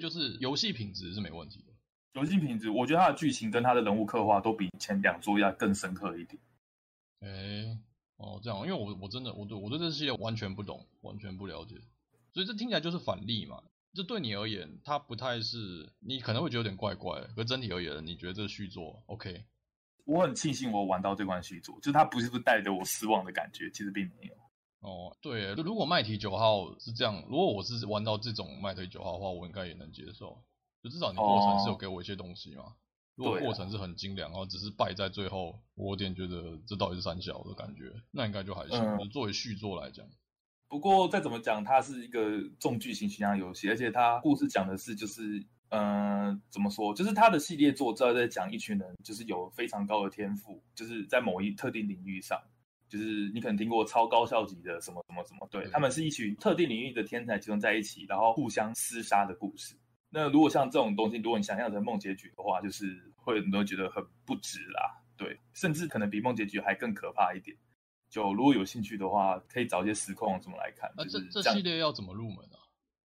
就是游戏品质是没问题的，游戏品质，我觉得它的剧情跟它的人物刻画都比前两作要更深刻一点。哎，哦，这样，因为我我真的我对我对这系列完全不懂，完全不了解，所以这听起来就是反例嘛。这对你而言，它不太是，你可能会觉得有点怪怪。可整体而言，你觉得这个续作 OK？我很庆幸我玩到这款续作，就是它不是不带着我失望的感觉，其实并没有。哦，对，如果麦提九号是这样，如果我是玩到这种麦提九号的话，我应该也能接受。就至少你过程是有给我一些东西嘛。哦、如果过程是很精良，然后只是败在最后，我有点觉得这到底是三小的感觉，那应该就还行。嗯、作为续作来讲。不过再怎么讲，它是一个重剧情形象游戏，而且它故事讲的是就是，嗯、呃，怎么说？就是它的系列作主要在讲一群人，就是有非常高的天赋，就是在某一特定领域上，就是你可能听过超高校级的什么什么什么，对，他们是一群特定领域的天才集中在一起，然后互相厮杀的故事。那如果像这种东西，如果你想象成梦结局的话，就是会很多人觉得很不值啦，对，甚至可能比梦结局还更可怕一点。就如果有兴趣的话，可以找一些实况怎么来看。那这这这系列要怎么入门啊？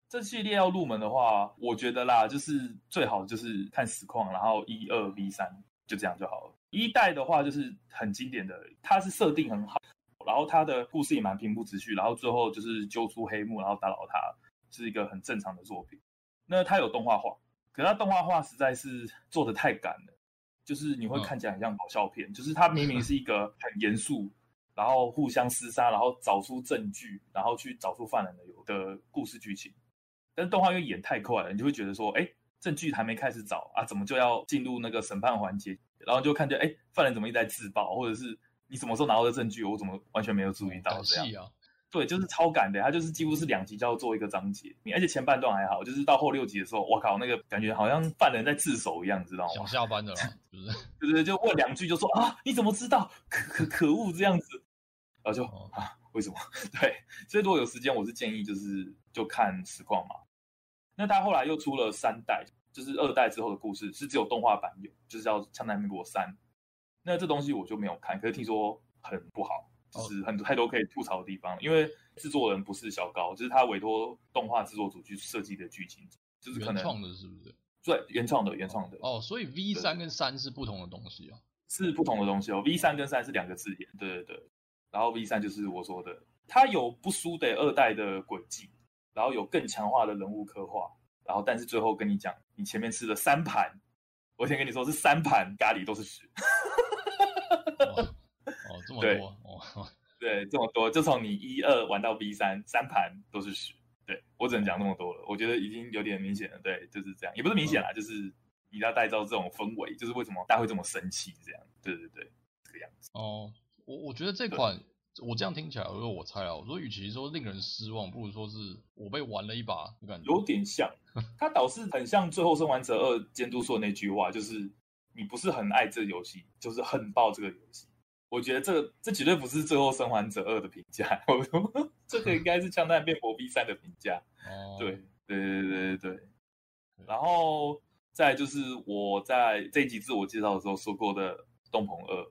这系列要入门的话，我觉得啦，就是最好就是看实况，然后一二 V 三就这样就好了。一代的话就是很经典的，它是设定很好，然后它的故事也蛮平铺直叙，然后最后就是揪出黑幕，然后打倒他，是一个很正常的作品。那它有动画化，可它动画化实在是做的太赶了，就是你会看起来很像搞笑片，就是它明明是一个很严肃。然后互相厮杀，然后找出证据，然后去找出犯人的有的故事剧情。但是动画因为演太快了，你就会觉得说，哎，证据还没开始找啊，怎么就要进入那个审判环节？然后就看见，哎，犯人怎么一直在自爆，或者是你什么时候拿到的证据，我怎么完全没有注意到？这样啊，对，就是超赶的，他就是几乎是两集就要做一个章节。而且前半段还好，就是到后六集的时候，我靠，那个感觉好像犯人在自首一样，知道吗？想下班的了，是不是？对对，就问两句就说啊，你怎么知道？可可可恶，这样子。然后就啊，为什么？对，所以如果有时间，我是建议就是就看实况嘛。那他后来又出了三代，就是二代之后的故事是只有动画版有，就是叫《枪弹辩国三》。那这东西我就没有看，可是听说很不好，就是很多太多可以吐槽的地方。因为制作人不是小高，就是他委托动画制作组去设计的剧情，就是可能原创的，是不是？对，原创的，原创的。哦，所以 V 三跟三是不同的东西啊？是不同的东西哦。V 三跟三是两个字眼，对对对。然后 V 三就是我说的，它有不输的二代的轨迹，然后有更强化的人物刻画，然后但是最后跟你讲，你前面吃了三盘，我先跟你说是三盘咖喱都是屎。哦，哦，这么 多对哦，对，这么多，就从你一二玩到 B 三，三盘都是屎。对，我只能讲这么多了，我觉得已经有点明显了。对，就是这样，也不是明显啦，嗯、就是你要带造这种氛围，就是为什么大家会这么生气这样。对对对，这个样子。哦。我我觉得这款，我这样听起来，如果我猜啊，我说与其说令人失望，不如说是我被玩了一把的感觉。有点像，它倒是很像《最后生还者二》监督说的那句话，就是你不是很爱这个游戏，就是恨爆这个游戏。我觉得这这绝对不是《最后生还者二》的评价，我说这个应该是《枪弹辩驳 B 三》的评价。哦，对对对对对对。然后再就是我在这一集自我介绍的时候说过的《东鹏二》。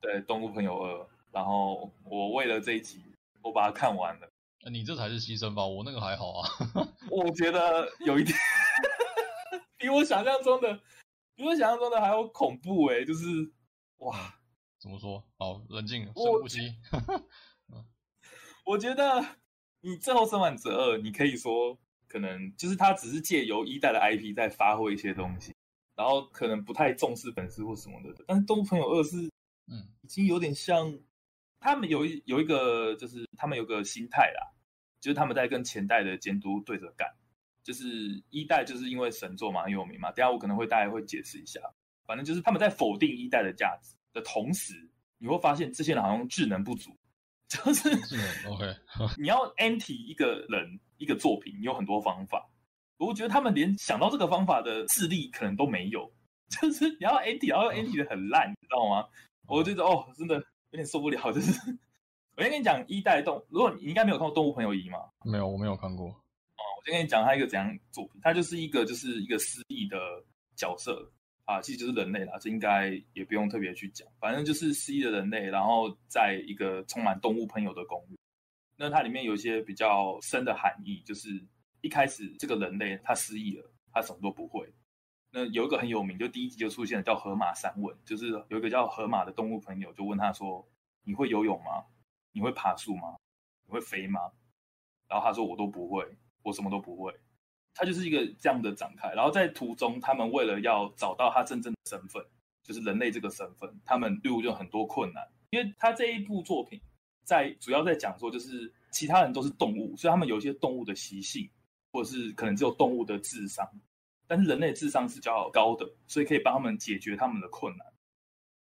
对，动物朋友二，然后我为了这一集，我把它看完了。你这才是牺牲吧？我那个还好啊。我觉得有一点，比我想象中的，比我想象中的还要恐怖哎！就是哇，怎么说？好，冷静，深呼吸。我觉得你最后生完折二，你可以说可能就是他只是借由一代的 IP 在发挥一些东西，然后可能不太重视粉丝或什么的。但是《动物朋友二》是，嗯，已经有点像他们有一有一个就是他们有个心态啦，就是他们在跟前代的监督对着干。就是一代就是因为神作嘛很有名嘛，等下我可能会大概会解释一下。反正就是他们在否定一代的价值的同时，你会发现这些人好像智能不足，就是，OK，你要 anti 一个人一个作品，你有很多方法。我觉得他们连想到这个方法的智力可能都没有，就是你要 anti，然后 anti 的很烂，你知道吗？我觉得哦，真的有点受不了。就是 我先跟你讲一代动，如果你应该没有看过《动物朋友一》吗？没有，我没有看过。哦，我先跟你讲他一个怎样作品，他就是一个就是一个失忆的角色。啊，其实就是人类啦，这应该也不用特别去讲，反正就是失忆的人类，然后在一个充满动物朋友的公寓。那它里面有一些比较深的含义，就是一开始这个人类他失忆了，他什么都不会。那有一个很有名，就第一集就出现了，叫河马三问，就是有一个叫河马的动物朋友就问他说：“你会游泳吗？你会爬树吗？你会飞吗？”然后他说：“我都不会，我什么都不会。”他就是一个这样的展开，然后在途中，他们为了要找到他真正的身份，就是人类这个身份，他们遇到很多困难。因为他这一部作品在主要在讲说，就是其他人都是动物，所以他们有一些动物的习性，或者是可能只有动物的智商，但是人类智商是较高的，所以可以帮他们解决他们的困难。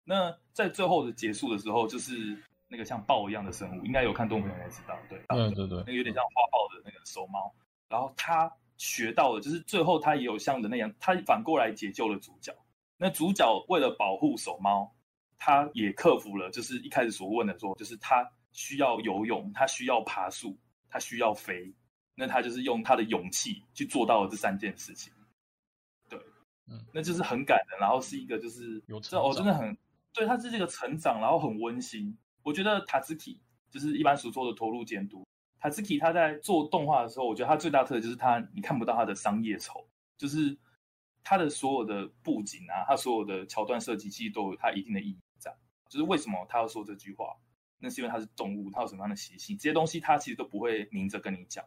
那在最后的结束的时候，就是那个像豹一样的生物，应该有看动物朋友应该知道，对，对对对，那个有点像花豹的那个手猫，然后它。学到了，就是最后他也有像人类一样，他反过来解救了主角。那主角为了保护手猫，他也克服了，就是一开始所问的说，就是他需要游泳，他需要爬树，他需要飞。那他就是用他的勇气去做到了这三件事情。那就是很感人，然后是一个就是有这哦，真的很对，他是这个成长，然后很温馨。我觉得塔兹基就是一般所说的投入监督。塔兹基他在做动画的时候，我觉得他最大特点就是他，你看不到他的商业丑，就是他的所有的布景啊，他所有的桥段设计，其实都有他一定的意义在。就是为什么他要说这句话，那是因为他是动物，他有什么样的习性，这些东西他其实都不会明着跟你讲，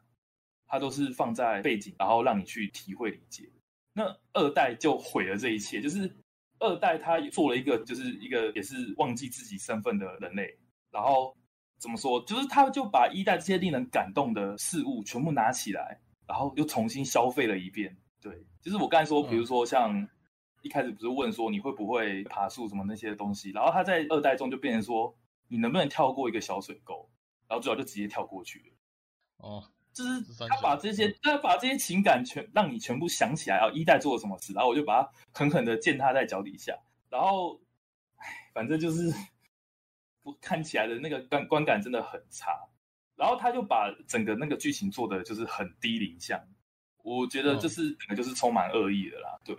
他都是放在背景，然后让你去体会理解。那二代就毁了这一切，就是二代他做了一个，就是一个也是忘记自己身份的人类，然后。怎么说？就是他就把一代这些令人感动的事物全部拿起来，然后又重新消费了一遍。对，就是我刚才说，比如说像一开始不是问说你会不会爬树什么那些东西，然后他在二代中就变成说你能不能跳过一个小水沟，然后主要就直接跳过去了。哦，就是他把这些他把这些情感全让你全部想起来啊，一代做了什么事，然后我就把他狠狠的践踏在脚底下，然后，唉，反正就是我。看起来的那个观观感真的很差，然后他就把整个那个剧情做的就是很低龄向，我觉得就是整个就是充满恶意的啦。对，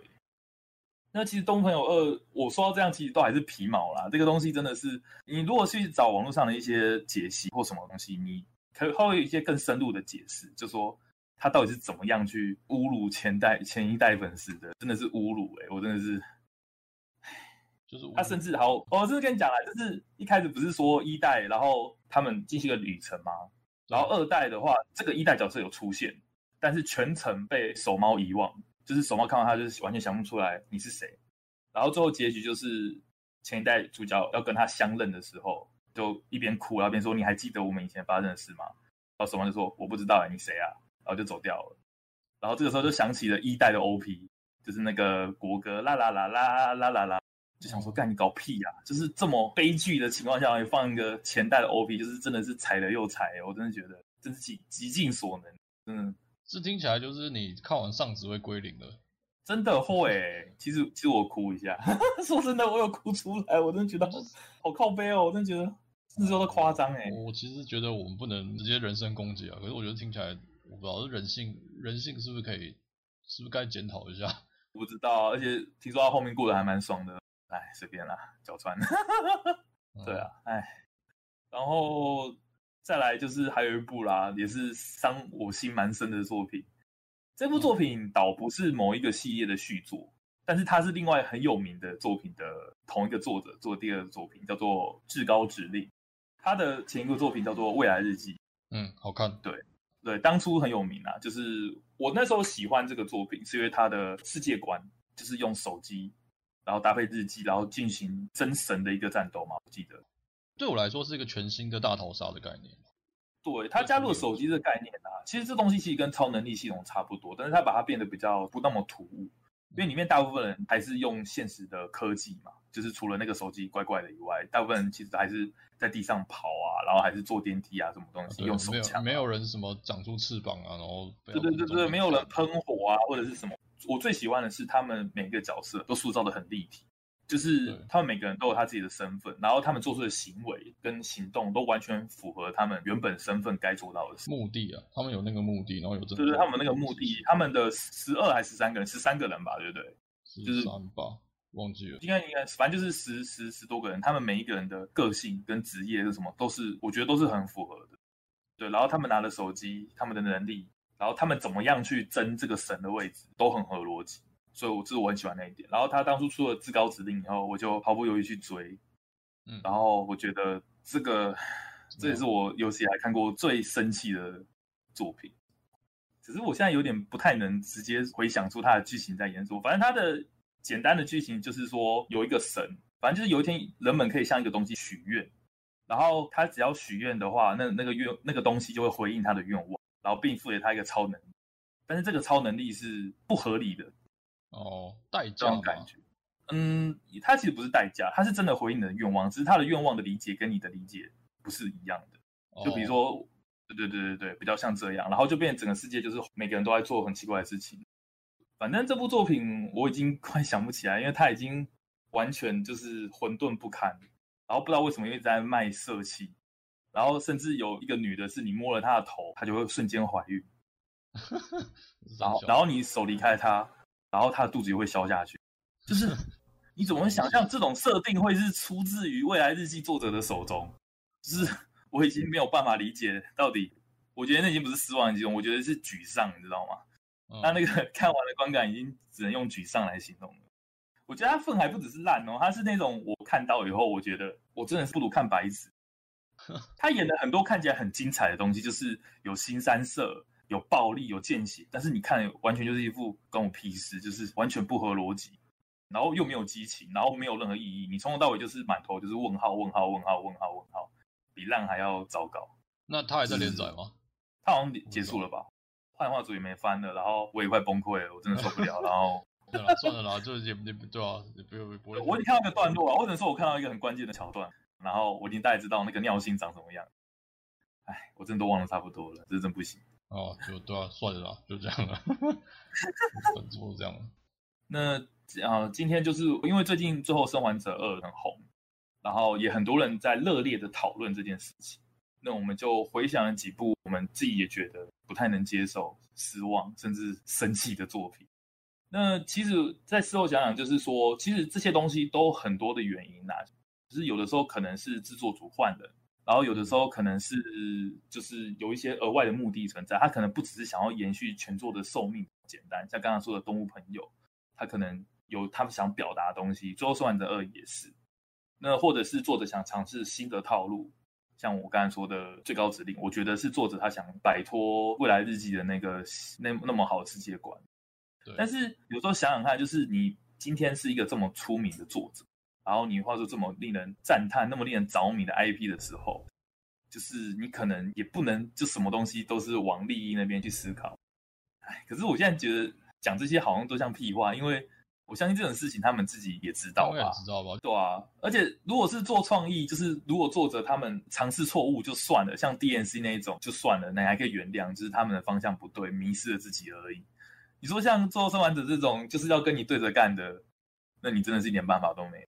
那其实《动物朋友二》，我说到这样，其实都还是皮毛啦。这个东西真的是，你如果去找网络上的一些解析或什么东西，你可会有一些更深入的解释，就说他到底是怎么样去侮辱前代前一代粉丝的，真的是侮辱哎、欸，我真的是。就是他甚至好，我是跟你讲了，就是一开始不是说一代，然后他们进行了旅程吗？然后二代的话，这个一代角色有出现，但是全程被手猫遗忘，就是手猫看到他就是完全想不出来你是谁。然后最后结局就是前一代主角要跟他相认的时候，就一边哭然后一边说：“你还记得我们以前发生的事吗？”然后守望就说：“我不知道哎，你谁啊？”然后就走掉了。然后这个时候就想起了一代的 OP，就是那个国歌啦啦啦啦啦啦啦。就想说，干你搞屁呀、啊！就是这么悲剧的情况下，你放一个前代的 OP，就是真的是踩了又踩，我真的觉得真是极极尽所能。嗯，这听起来就是你看完上只会归零的，真的会、欸。其实其实我哭一下，说真的，我有哭出来，我真的觉得好，好靠背哦，我真的觉得那时候都夸张哎。我其实觉得我们不能直接人身攻击啊，可是我觉得听起来，我不知道是人性，人性是不是可以，是不是该检讨一下？我 不知道，而且听说他后面过得还蛮爽的。哎，随便啦，脚穿。对啊，哎，然后再来就是还有一部啦，也是伤我心蛮深的作品。这部作品倒不是某一个系列的续作，但是它是另外很有名的作品的同一个作者做第二个作品，叫做《至高指令》。他的前一个作品叫做《未来日记》，嗯，好看。对对，当初很有名啊，就是我那时候喜欢这个作品，是因为它的世界观就是用手机，然后搭配日记，然后进行真神的一个战斗嘛。我记得，对我来说是一个全新的大逃杀的概念。对，他加入了手机这个概念啊，其实这东西其实跟超能力系统差不多，但是他把它变得比较不那么突兀。因为里面大部分人还是用现实的科技嘛，就是除了那个手机怪怪的以外，大部分人其实还是在地上跑啊，然后还是坐电梯啊，什么东西用手枪、啊，没有人什么长出翅膀啊，然后对对对对，没有人喷火啊，或者是什么。我最喜欢的是他们每个角色都塑造的很立体。就是他们每个人都有他自己的身份，然后他们做出的行为跟行动都完全符合他们原本身份该做到的事。目的啊，他们有那个目的，然后有这个。就是他们那个目的，他们的十二还是十三个人，十三个人吧，对不对？十三吧，忘记了。应该应该，反正就是十十十多个人，他们每一个人的个性跟职业是什么，都是我觉得都是很符合的。对，然后他们拿了手机，他们的能力，然后他们怎么样去争这个神的位置，都很合逻辑。所以，我这是我很喜欢那一点。然后他当初出了至高指令以后，我就毫不犹豫去追。嗯，然后我觉得这个这也是我有史以来看过最生气的作品。只是我现在有点不太能直接回想出它的剧情在演什么。反正它的简单的剧情就是说，有一个神，反正就是有一天人们可以向一个东西许愿，然后他只要许愿的话，那那个愿那个东西就会回应他的愿望，然后并赋予他一个超能力。但是这个超能力是不合理的。哦，代价感觉，嗯，他其实不是代价，他是真的回应你的愿望，只是他的愿望的理解跟你的理解不是一样的。就比如说，哦、对对对对对，比较像这样，然后就变成整个世界就是每个人都在做很奇怪的事情。反正这部作品我已经快想不起来，因为它已经完全就是混沌不堪，然后不知道为什么一直在卖色气，然后甚至有一个女的是你摸了她的头，她就会瞬间怀孕，然后然后你手离开她。然后她的肚子就会消下去，就是你怎么会想象这种设定会是出自于未来日记作者的手中？就是我已经没有办法理解到底，我觉得那已经不是失望的激动，我觉得是沮丧，你知道吗？他、嗯、那个 看完的观感已经只能用沮丧来形容了。我觉得他粪还不只是烂哦，他是那种我看到以后，我觉得我真的是不如看白纸。他演的很多看起来很精彩的东西，就是有新三色。有暴力，有见血，但是你看，完全就是一副跟我屁事，就是完全不合逻辑，然后又没有激情，然后没有任何意义。你从头到尾就是满头就是问号，问号，问号，问号，问号，比烂还要糟糕。那他还在连载吗？他好像结束了吧？幻化组也没翻了，然后我也快崩溃了，我真的受不了。然后 算了啦，就是也也对啊，也不用不会。我已经看到一个段落啊，或者说我看到一个很关键的桥段，然后我已经大概知道那个尿性长什么样。哎，我真的都忘了差不多了，这真不行。哦，就对啊，算了啦，就这样了，本作这样。那啊、呃，今天就是因为最近《最后生还者二》很红，然后也很多人在热烈的讨论这件事情。那我们就回想了几部我们自己也觉得不太能接受、失望甚至生气的作品。那其实，在事后想想，就是说，其实这些东西都很多的原因啊，就是有的时候可能是制作组换人。然后有的时候可能是就是有一些额外的目的存在，他可能不只是想要延续全作的寿命，简单像刚刚说的动物朋友，他可能有他们想表达的东西。最后生还者二也是，那或者是作者想尝试新的套路，像我刚才说的最高指令，我觉得是作者他想摆脱未来日记的那个那那么好的世界观。对。但是有时候想想看，就是你今天是一个这么出名的作者。然后你画出这么令人赞叹、那么令人着迷的 IP 的时候，就是你可能也不能就什么东西都是往利益那边去思考。哎，可是我现在觉得讲这些好像都像屁话，因为我相信这种事情他们自己也知道吧？知道吧？对啊。而且如果是做创意，就是如果作者他们尝试错误就算了，像 DNC 那一种就算了，那还可以原谅，就是他们的方向不对，迷失了自己而已。你说像《最后生还者》这种就是要跟你对着干的，那你真的是一点办法都没有。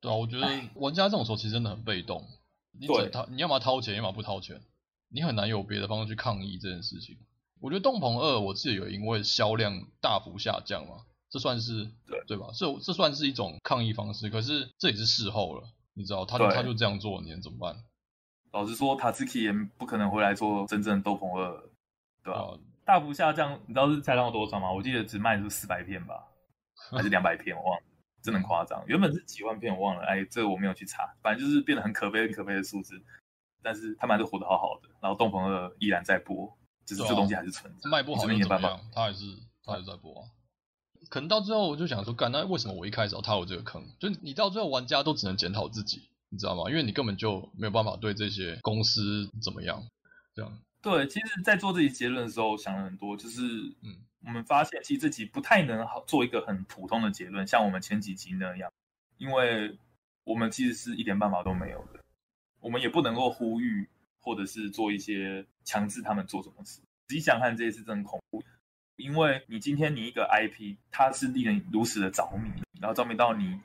对啊，我觉得玩家这种时候其实真的很被动。你只掏，你要么掏钱，要么不掏钱，你很难有别的方式去抗议这件事情。我觉得《动鹏二》我自己有因为销量大幅下降嘛，这算是对对吧？这这算是一种抗议方式。可是这也是事后了，你知道，他就他就这样做，你能怎么办？老实说，塔斯基也不可能回来做真正的《斗篷二》，对吧？啊、大幅下降，你知道是才量多少吗？我记得只卖出四百片吧，还是两百片，我忘了。真的夸张，原本是几万片，我忘了。哎，这个我没有去查，反正就是变得很可悲、很可悲的数字。但是他们还是活得好好的，然后斗篷二依然在播，只、是这东西还是存在，啊、卖不好又怎么样？他还是他还是在播啊。可能到最后我就想说，干，那为什么我一开始要踏入这个坑？就你到最后玩家都只能检讨自己，你知道吗？因为你根本就没有办法对这些公司怎么样，这样。对，其实，在做这些结论的时候，想了很多，就是，嗯，我们发现其实自己不太能好做一个很普通的结论，像我们前几集那样，因为我们其实是一点办法都没有的，我们也不能够呼吁，或者是做一些强制他们做什么事。仔细想看，这一次真的恐怖，因为你今天你一个 IP，它是令人如此的着迷，然后着迷到你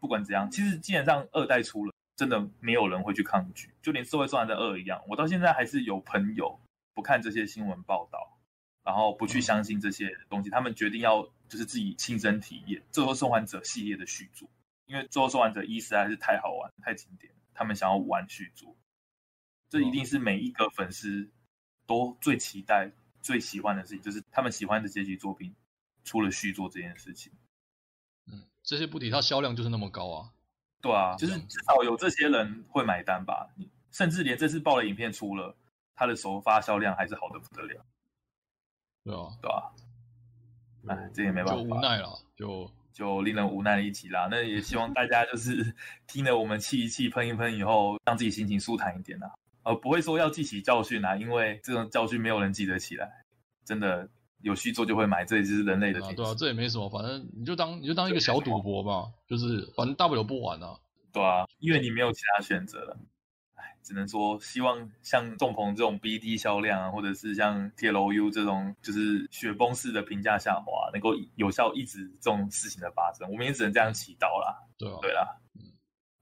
不管怎样，其实基本上二代出了。真的没有人会去抗拒，就连《社会动员二》一样，我到现在还是有朋友不看这些新闻报道，然后不去相信这些东西，他们决定要就是自己亲身体验《最后生还者》系列的续作，因为《最后生还者一》实在是太好玩、太经典，他们想要玩续作，这一定是每一个粉丝都最期待、最喜欢的事情，就是他们喜欢的结局作品出了续作这件事情。嗯，这些不提，它销量就是那么高啊。对啊，就是至少有这些人会买单吧。你甚至连这次爆雷影片出了，它的首发销量还是好的不得了。对啊，对啊。哎，这也没办法，就无奈了，就就令人无奈的一集啦。那也希望大家就是 听了我们气一气、喷一喷以后，让自己心情舒坦一点啦。呃，不会说要记起教训啊，因为这种教训没有人记得起来，真的。有续作就会买，这也是人类的天性。对啊，这也没什么，反正你就当你就当一个小赌博吧，就是反正大不了不玩啊。对啊，因为你没有其他选择了。哎，只能说希望像众鹏这种 BD 销量啊，或者是像 TLOU 这种就是雪崩式的评价下滑，能够有效抑制这种事情的发生，我们也只能这样祈祷啦。对啊，对啦。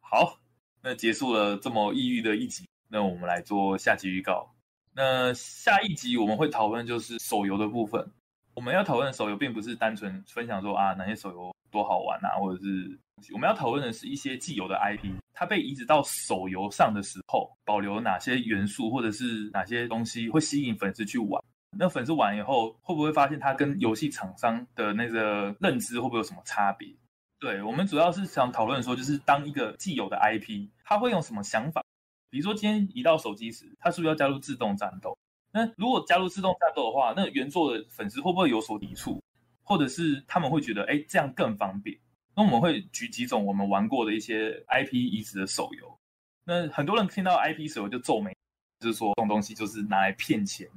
好，那结束了这么抑郁的一集，那我们来做下集预告。那下一集我们会讨论就是手游的部分。我们要讨论的手游，并不是单纯分享说啊哪些手游多好玩啊，或者是我们要讨论的是一些既有的 IP，它被移植到手游上的时候，保留哪些元素，或者是哪些东西会吸引粉丝去玩。那粉丝玩以后，会不会发现它跟游戏厂商的那个认知会不会有什么差别？对，我们主要是想讨论说，就是当一个既有的 IP，它会用什么想法？比如说今天移到手机时，它是不是要加入自动战斗？那如果加入自动战斗的话，那原作的粉丝会不会有所抵触，或者是他们会觉得，哎，这样更方便？那我们会举几种我们玩过的一些 IP 移植的手游。那很多人听到 IP 手游就皱眉，就是说这种东西就是拿来骗钱。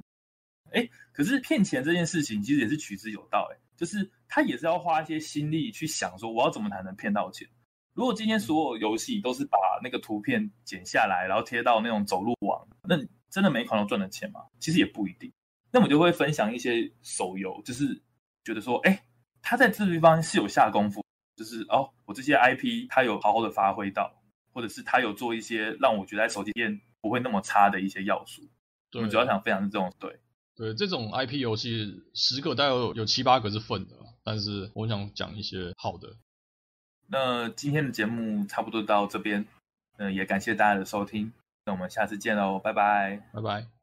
哎，可是骗钱这件事情其实也是取之有道，哎，就是他也是要花一些心力去想说，我要怎么才能骗到钱？如果今天所有游戏都是把那个图片剪下来，然后贴到那种走路网，那真的每一款都赚了钱吗？其实也不一定。那我就会分享一些手游，就是觉得说，哎，他在这地方是有下功夫，就是哦，我这些 IP 他有好好的发挥到，或者是他有做一些让我觉得在手机店不会那么差的一些要素。对，我们主要想分享是这种，对对，这种 IP 游戏十个大概有有七八个是粪的，但是我想讲一些好的。那今天的节目差不多到这边，嗯，也感谢大家的收听，那我们下次见喽，拜拜，拜拜。